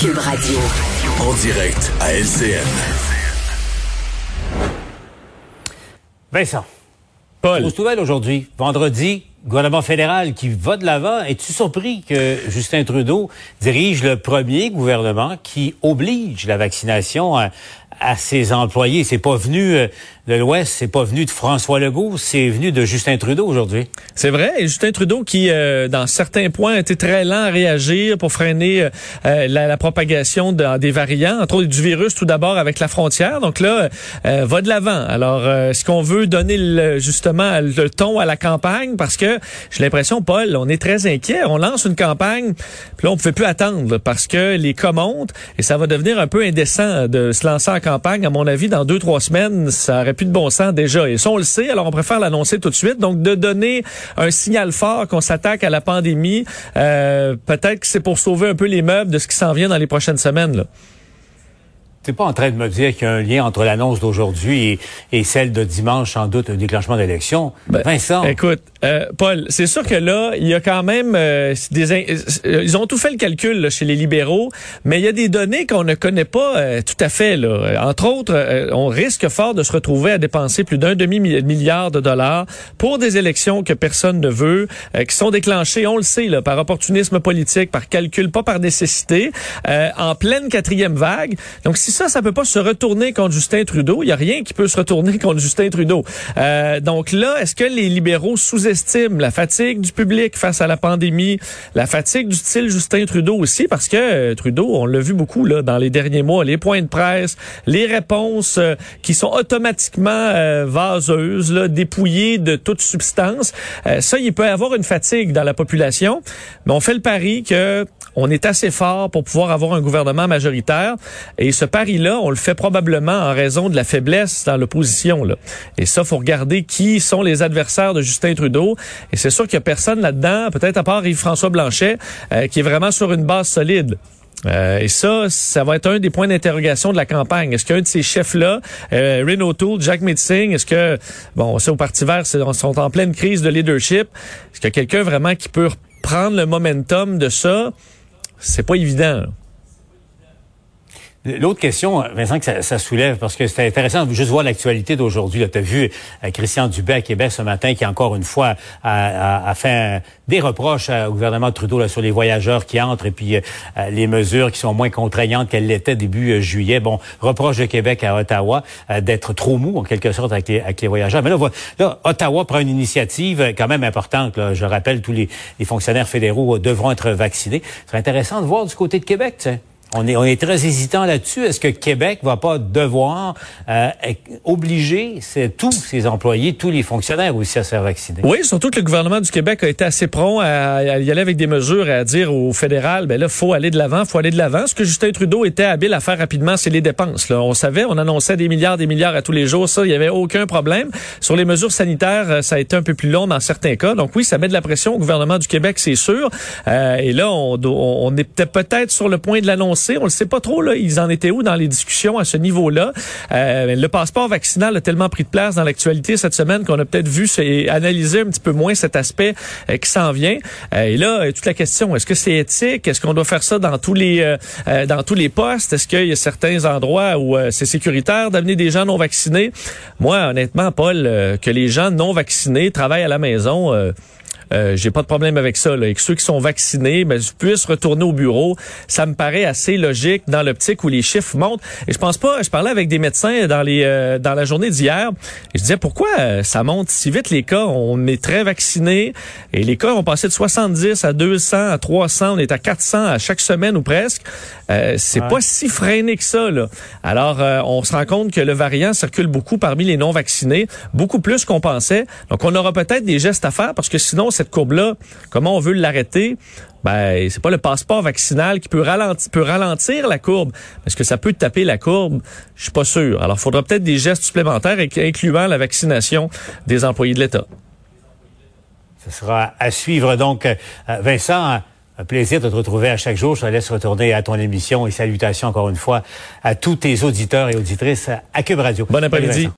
Cube Radio. En direct à LCN. Vincent. Paul. Grosse nouvelle aujourd'hui. Vendredi, gouvernement fédéral qui va de l'avant. Es-tu surpris que Justin Trudeau dirige le premier gouvernement qui oblige la vaccination à, à ses employés? C'est pas venu euh, de l'Ouest, c'est pas venu de François Legault, c'est venu de Justin Trudeau aujourd'hui. C'est vrai. Justin Trudeau qui, euh, dans certains points, a été très lent à réagir pour freiner euh, la, la, propagation de, des variants, entre autres du virus tout d'abord avec la frontière. Donc là, euh, va de l'avant. Alors, est-ce qu'on veut donner justement le ton à la campagne? Parce que j'ai l'impression, Paul, on est très inquiet. On lance une campagne, puis là, on ne pouvait plus attendre parce que les cas montent et ça va devenir un peu indécent de se lancer en campagne. À mon avis, dans deux, trois semaines, ça aurait plus de bon sens déjà. Et ça, on le sait, alors on préfère l'annoncer tout de suite. Donc, de donner un signal fort qu'on s'attaque à la pandémie, euh, peut-être que c'est pour sauver un peu les meubles de ce qui s'en vient dans les prochaines semaines. T'es pas en train de me dire qu'il y a un lien entre l'annonce d'aujourd'hui et, et, celle de dimanche, sans doute, un déclenchement d'élection? Ben, Vincent? Écoute, euh, Paul, c'est sûr que là, il y a quand même euh, des... Euh, ils ont tout fait le calcul là, chez les libéraux, mais il y a des données qu'on ne connaît pas euh, tout à fait. Là. Entre autres, euh, on risque fort de se retrouver à dépenser plus d'un demi-milliard de dollars pour des élections que personne ne veut, qui sont déclenchées, on le sait, là, par opportunisme politique, par calcul, pas par nécessité, en pleine quatrième vague. Donc, si ça, ça peut pas se retourner contre Justin Trudeau. Il y a rien qui peut se retourner contre Justin Trudeau. Euh, donc là, est-ce que les libéraux sous-estiment la fatigue du public face à la pandémie, la fatigue du style Justin Trudeau aussi, parce que euh, Trudeau, on l'a vu beaucoup là dans les derniers mois, les points de presse, les réponses euh, qui sont automatiquement euh, vaseuses, là, dépouillées de toute substance. Ça, il peut y avoir une fatigue dans la population, mais on fait le pari que on est assez fort pour pouvoir avoir un gouvernement majoritaire. Et ce pari-là, on le fait probablement en raison de la faiblesse dans l'opposition. Et ça, faut regarder qui sont les adversaires de Justin Trudeau. Et c'est sûr qu'il y a personne là-dedans, peut-être à part Yves-François Blanchet, euh, qui est vraiment sur une base solide. Euh, et ça, ça va être un des points d'interrogation de la campagne. Est-ce qu'un de ces chefs-là, euh, Renaud O'Toole, Jack Metzing, est-ce que, bon, ça au Parti vert, sont en pleine crise de leadership. Est-ce qu'il y a quelqu'un vraiment qui peut prendre le momentum de ça? C'est pas évident. L'autre question, Vincent, que ça, ça, soulève, parce que c'est intéressant de juste voir l'actualité d'aujourd'hui. Tu as vu euh, Christian Dubé à Québec ce matin qui, encore une fois, a, a, a fait des reproches au gouvernement Trudeau là, sur les voyageurs qui entrent et puis euh, les mesures qui sont moins contraignantes qu'elles l'étaient début euh, juillet. Bon, reproche de Québec à Ottawa euh, d'être trop mou, en quelque sorte, avec les, avec les voyageurs. Mais là, là, Ottawa prend une initiative quand même importante. Là. Je rappelle, tous les, les fonctionnaires fédéraux devront être vaccinés. C'est intéressant de voir du côté de Québec, tu sais. On est, très hésitant là-dessus. Est-ce que Québec va pas devoir euh, obliger tous ses employés, tous les fonctionnaires aussi à se faire vacciner? Oui, surtout que le gouvernement du Québec a été assez prompt à, y aller avec des mesures et à dire au fédéral, ben là, faut aller de l'avant, faut aller de l'avant. Ce que Justin Trudeau était habile à faire rapidement, c'est les dépenses. Là. On savait, on annonçait des milliards, des milliards à tous les jours. Ça, il y avait aucun problème. Sur les mesures sanitaires, ça a été un peu plus long dans certains cas. Donc oui, ça met de la pression au gouvernement du Québec, c'est sûr. Euh, et là, on, on, on est peut-être sur le point de l'annoncer on le sait pas trop, là, ils en étaient où dans les discussions à ce niveau-là? Euh, le passeport vaccinal a tellement pris de place dans l'actualité cette semaine qu'on a peut-être vu et analysé un petit peu moins cet aspect euh, qui s'en vient. Euh, et là, toute la question, est-ce que c'est éthique? Est-ce qu'on doit faire ça dans tous les dans tous les postes? Est-ce qu'il y a certains endroits où c'est sécuritaire d'amener des gens non vaccinés? Moi, honnêtement, Paul, que les gens non vaccinés travaillent à la maison euh, j'ai pas de problème avec ça. Là. Et que ceux qui sont vaccinés ben, puissent retourner au bureau, ça me paraît assez logique dans l'optique où les chiffres montent. Et je pense pas. Je parlais avec des médecins dans les euh, dans la journée d'hier. Et je disais pourquoi euh, ça monte si vite les cas? On est très vaccinés et les cas ont passé de 70 à 200 à 300. On est à 400 à chaque semaine ou presque. Euh, c'est ouais. pas si freiné que ça. Là. Alors on se rend compte que le variant circule beaucoup parmi les non vaccinés, beaucoup plus qu'on pensait. Donc on aura peut-être des gestes à faire parce que sinon cette courbe-là, comment on veut l'arrêter? Ben, c'est pas le passeport vaccinal qui peut ralentir, peut ralentir la courbe. Parce que ça peut taper la courbe? Je suis pas sûr. Alors, il faudra peut-être des gestes supplémentaires incluant la vaccination des employés de l'État. Ce sera à suivre. Donc, Vincent, un plaisir de te retrouver à chaque jour. Je te laisse retourner à ton émission et salutations encore une fois à tous tes auditeurs et auditrices à Cube Radio. Bon après-midi.